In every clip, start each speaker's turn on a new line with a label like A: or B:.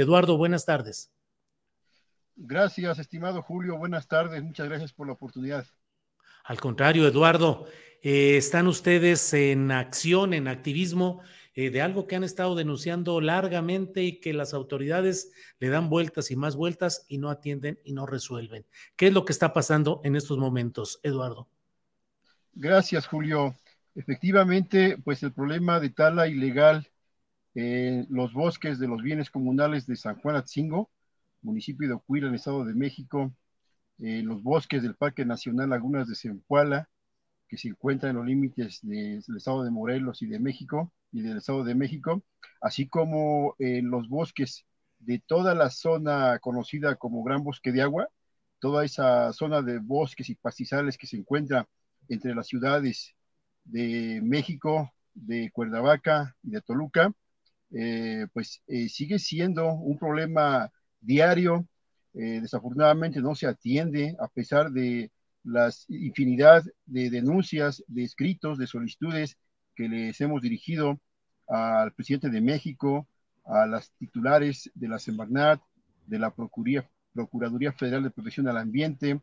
A: Eduardo, buenas tardes.
B: Gracias, estimado Julio. Buenas tardes. Muchas gracias por la oportunidad.
A: Al contrario, Eduardo, eh, están ustedes en acción, en activismo eh, de algo que han estado denunciando largamente y que las autoridades le dan vueltas y más vueltas y no atienden y no resuelven. ¿Qué es lo que está pasando en estos momentos, Eduardo?
B: Gracias, Julio. Efectivamente, pues el problema de tala ilegal en los bosques de los bienes comunales de San Juan Atzingo, municipio de Ocuila, en el Estado de México, en los bosques del Parque Nacional Lagunas de Zempoala, que se encuentran en los límites del Estado de Morelos y de México, y del Estado de México, así como en los bosques de toda la zona conocida como Gran Bosque de Agua, toda esa zona de bosques y pastizales que se encuentra entre las ciudades de México, de Cuernavaca y de Toluca, eh, pues eh, sigue siendo un problema diario. Eh, desafortunadamente no se atiende a pesar de la infinidad de denuncias, de escritos, de solicitudes que les hemos dirigido al presidente de México, a las titulares de la Semarnat, de la Procuraduría Federal de Protección al Ambiente,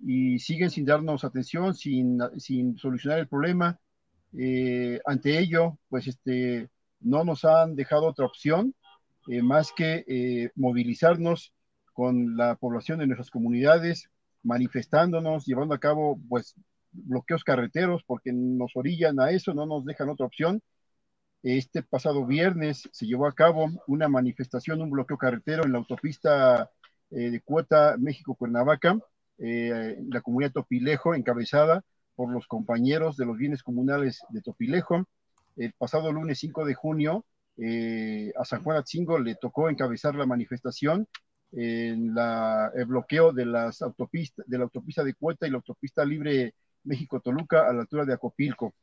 B: y siguen sin darnos atención, sin, sin solucionar el problema. ante ello, pues este, no nos han dejado otra opción eh, más que eh, movilizarnos con la población de nuestras comunidades, manifestándonos, llevando a cabo pues bloqueos carreteros porque nos orillan a eso, no nos dejan otra opción. Este pasado viernes se llevó a cabo una manifestación, un bloqueo carretero en la autopista eh, de cuota México-Cuernavaca, la comunidad Topilejo, encabezada por los compañeros de los bienes comunales de Topilejo, el pasado lunes 5 de junio eh, a San Juan Atzingo le tocó encabezar la manifestación en el bloqueo de las autopistas, de la autopista de Cueta y la autopista libre México-Toluca a la altura de Acopilco.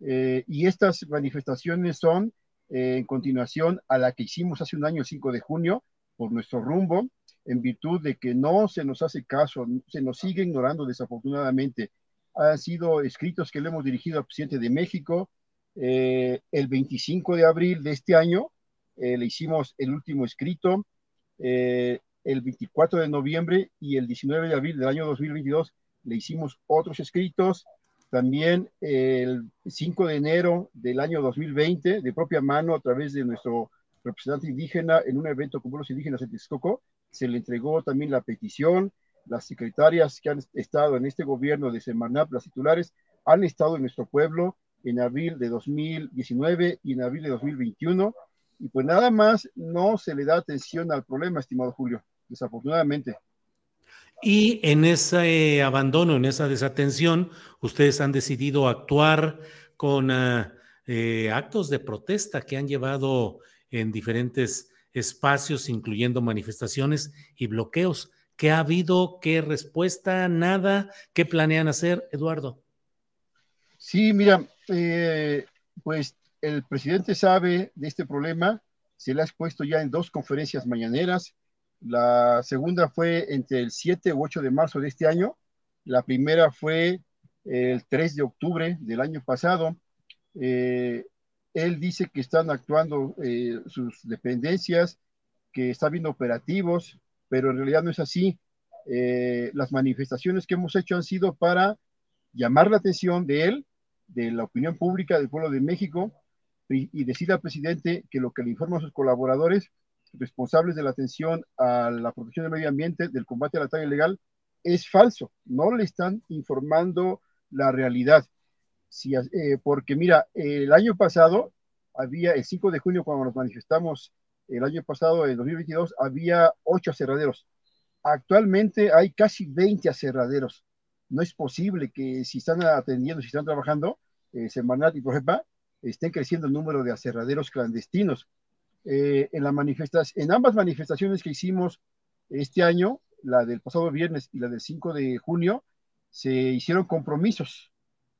B: Eh, y estas manifestaciones son eh, en continuación a la que hicimos hace un año, 5 de junio, por nuestro rumbo, en virtud de que no se nos hace caso, se nos sigue ignorando desafortunadamente. Han sido escritos que le hemos dirigido al presidente de México, eh, el 25 de abril de este año eh, le hicimos el último escrito, eh, el 24 de noviembre y el 19 de abril del año 2022 le hicimos otros escritos, también el 5 de enero del año 2020, de propia mano a través de nuestro representante indígena en un evento con los indígenas en Texcoco, se le entregó también la petición, las secretarias que han estado en este gobierno de Semarnap, las titulares, han estado en nuestro pueblo, en abril de 2019 y en abril de 2021. Y pues nada más no se le da atención al problema, estimado Julio, desafortunadamente.
A: Y en ese abandono, en esa desatención, ustedes han decidido actuar con ah, eh, actos de protesta que han llevado en diferentes espacios, incluyendo manifestaciones y bloqueos. ¿Qué ha habido? ¿Qué respuesta? ¿Nada? ¿Qué planean hacer, Eduardo?
B: Sí, mira, eh, pues el presidente sabe de este problema, se le ha expuesto ya en dos conferencias mañaneras. La segunda fue entre el 7 u 8 de marzo de este año. La primera fue el 3 de octubre del año pasado. Eh, él dice que están actuando eh, sus dependencias, que está habiendo operativos, pero en realidad no es así. Las manifestaciones que hemos hecho han sido para llamar la atención de él, de la opinión pública del pueblo de México, y, y decirle al presidente que lo que le informa a sus colaboradores responsables de la atención a la protección del medio ambiente, del combate a la talla ilegal, es falso. No le están informando la realidad. Si, eh, porque mira, el año pasado, había, el 5 de junio, cuando nos manifestamos, el año pasado, en 2022, había ocho aserraderos. Actualmente hay casi 20 aserraderos. No es posible que si están atendiendo, si están trabajando, eh, Semanat y Projepa, estén creciendo el número de aserraderos clandestinos. Eh, en, la en ambas manifestaciones que hicimos este año, la del pasado viernes y la del 5 de junio, se hicieron compromisos.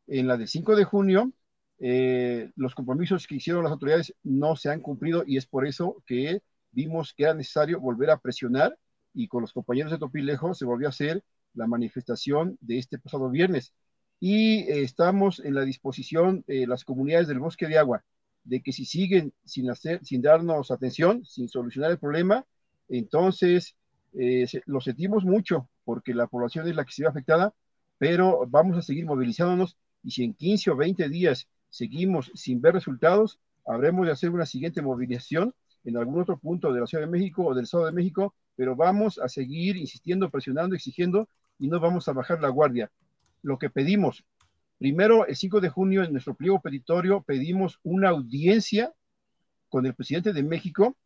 B: En la del 5 de junio, eh, los compromisos que hicieron las autoridades no se han cumplido y es por eso que vimos que era necesario volver a presionar y con los compañeros de Topilejo se volvió a hacer la manifestación de este pasado viernes. Y eh, estamos en la disposición, de las comunidades del bosque de agua, de que si siguen sin, hacer, sin darnos atención, sin solucionar el problema, entonces eh, lo sentimos mucho porque la población es la que se ve afectada, pero vamos a seguir movilizándonos y si en 15 o 20 días seguimos sin ver resultados, habremos de hacer una siguiente movilización en algún otro punto de la Ciudad de México o del Estado de México, pero vamos a seguir insistiendo, presionando, exigiendo y no vamos a bajar la guardia. Lo que pedimos Primero, el 5 de junio, en nuestro pliego petitorio, pedimos una audiencia con el presidente de México,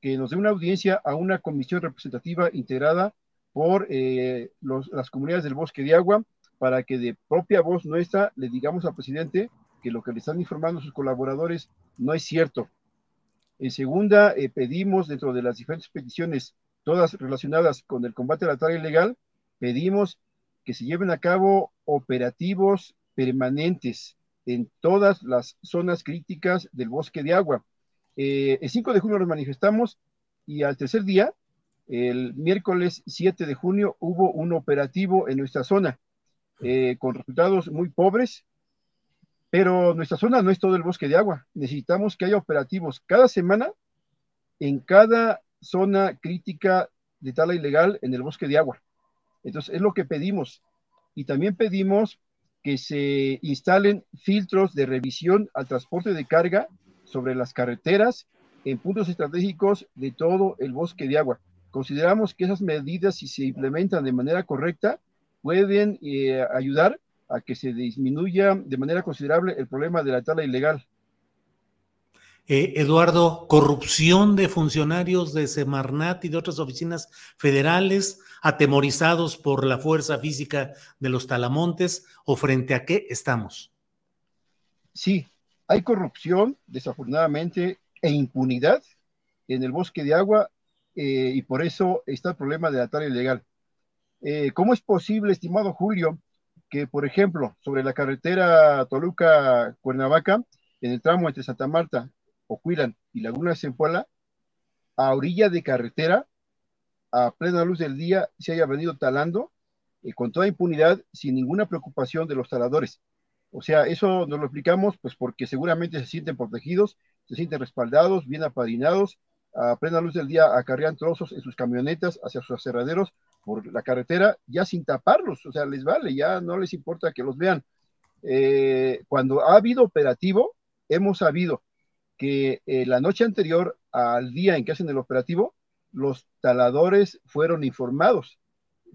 B: que nos dé una audiencia a una comisión representativa integrada por eh, las comunidades del bosque de agua, para que de propia voz nuestra le digamos al presidente que lo que le están informando sus colaboradores no es cierto. En segunda, eh, pedimos dentro de las diferentes peticiones, todas relacionadas con el combate a la tarea ilegal, pedimos que se lleven a cabo operativos permanentes en todas las zonas críticas del bosque de agua. Eh, el 5 de junio nos manifestamos y al tercer día, el miércoles 7 de junio, hubo un operativo en nuestra zona eh, con resultados muy pobres, pero nuestra zona no es todo el bosque de agua. Necesitamos que haya operativos cada semana en cada zona crítica de tala ilegal en el bosque de agua. Entonces, es lo que pedimos. Y también pedimos que se instalen filtros de revisión al transporte de carga sobre las carreteras en puntos estratégicos de todo el bosque de agua. Consideramos que esas medidas, si se implementan de manera correcta, pueden eh, ayudar a que se disminuya de manera considerable el problema de la tala ilegal.
A: Eh, Eduardo, corrupción de funcionarios de Semarnat y de otras oficinas federales atemorizados por la fuerza física de los talamontes o frente a qué estamos?
B: Sí, hay corrupción, desafortunadamente, e impunidad en el bosque de agua eh, y por eso está el problema de la tala ilegal. Eh, ¿Cómo es posible, estimado Julio, que, por ejemplo, sobre la carretera Toluca-Cuernavaca, en el tramo entre Santa Marta Ocuilan y Laguna Zempoala, a orilla de carretera, a plena luz del día, se haya venido talando eh, con toda impunidad, sin ninguna preocupación de los taladores. O sea, eso nos lo explicamos pues porque seguramente se sienten protegidos, se sienten respaldados, bien apadrinados, a plena luz del día acarrean trozos en sus camionetas hacia sus aserraderos por la carretera, ya sin taparlos, o sea, les vale, ya no les importa que los vean. Eh, cuando ha habido operativo, hemos sabido que eh, la noche anterior al día en que hacen el operativo, los taladores fueron informados,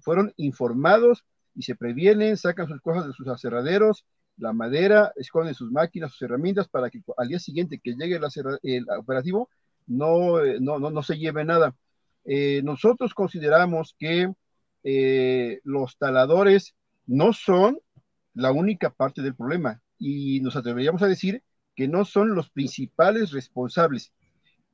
B: fueron informados y se previenen, sacan sus cosas de sus aserraderos, la madera, esconden sus máquinas, sus herramientas para que al día siguiente que llegue el, operativo no, eh, no, no, no, se lleve nada. Eh, nosotros consideramos que los taladores no son la única parte del problema y nos atreveríamos a decir que no son los principales responsables.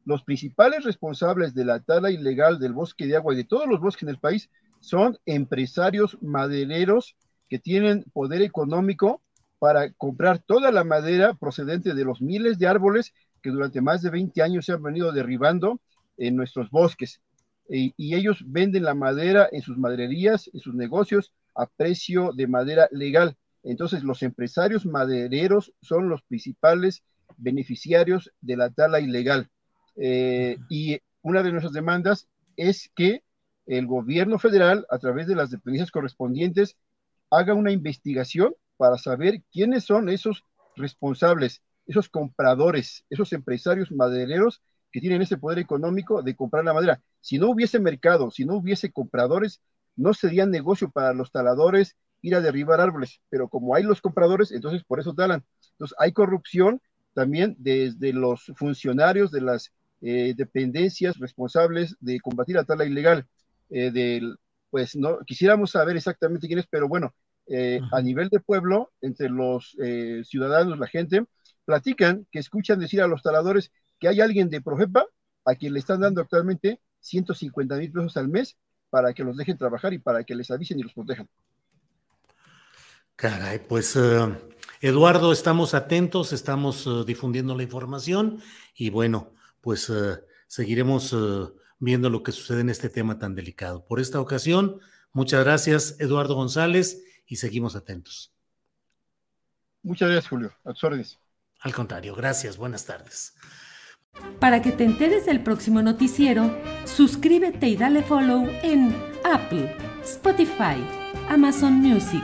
B: Los principales responsables de la tala ilegal del bosque de agua y de todos los bosques en el país son empresarios madereros que tienen poder económico para comprar toda la madera procedente de los miles de árboles que durante más de 20 años se han venido derribando en nuestros bosques. Y, y ellos venden la madera en sus madererías, en sus negocios, a precio de madera legal. Entonces, los empresarios madereros son los principales beneficiarios de la tala ilegal. Eh, y una de nuestras demandas es que el gobierno federal, a través de las dependencias correspondientes, haga una investigación para saber quiénes son esos responsables, esos compradores, esos empresarios madereros que tienen ese poder económico de comprar la madera. Si no hubiese mercado, si no hubiese compradores, no sería negocio para los taladores ir a derribar árboles, pero como hay los compradores, entonces por eso talan. Entonces hay corrupción también desde los funcionarios de las eh, dependencias responsables de combatir la tala ilegal. Eh, del, pues no quisiéramos saber exactamente quién es, pero bueno, eh, a nivel de pueblo, entre los ciudadanos, la gente, platican que escuchan decir a los taladores que hay alguien de Projepa a quien le están dando actualmente 150 mil pesos al mes para que los dejen trabajar y para que les avisen y los protejan.
A: Caray, pues eh, Eduardo, estamos atentos, estamos eh, difundiendo la información y bueno, pues eh, seguiremos viendo lo que sucede en este tema tan delicado. Por esta ocasión, muchas gracias, Eduardo González, y seguimos atentos.
B: Muchas gracias, Julio. A tus órdenes.
A: Al contrario, gracias. Buenas tardes.
C: Para que te enteres del próximo noticiero, suscríbete y dale follow en Apple, Spotify, Amazon Music,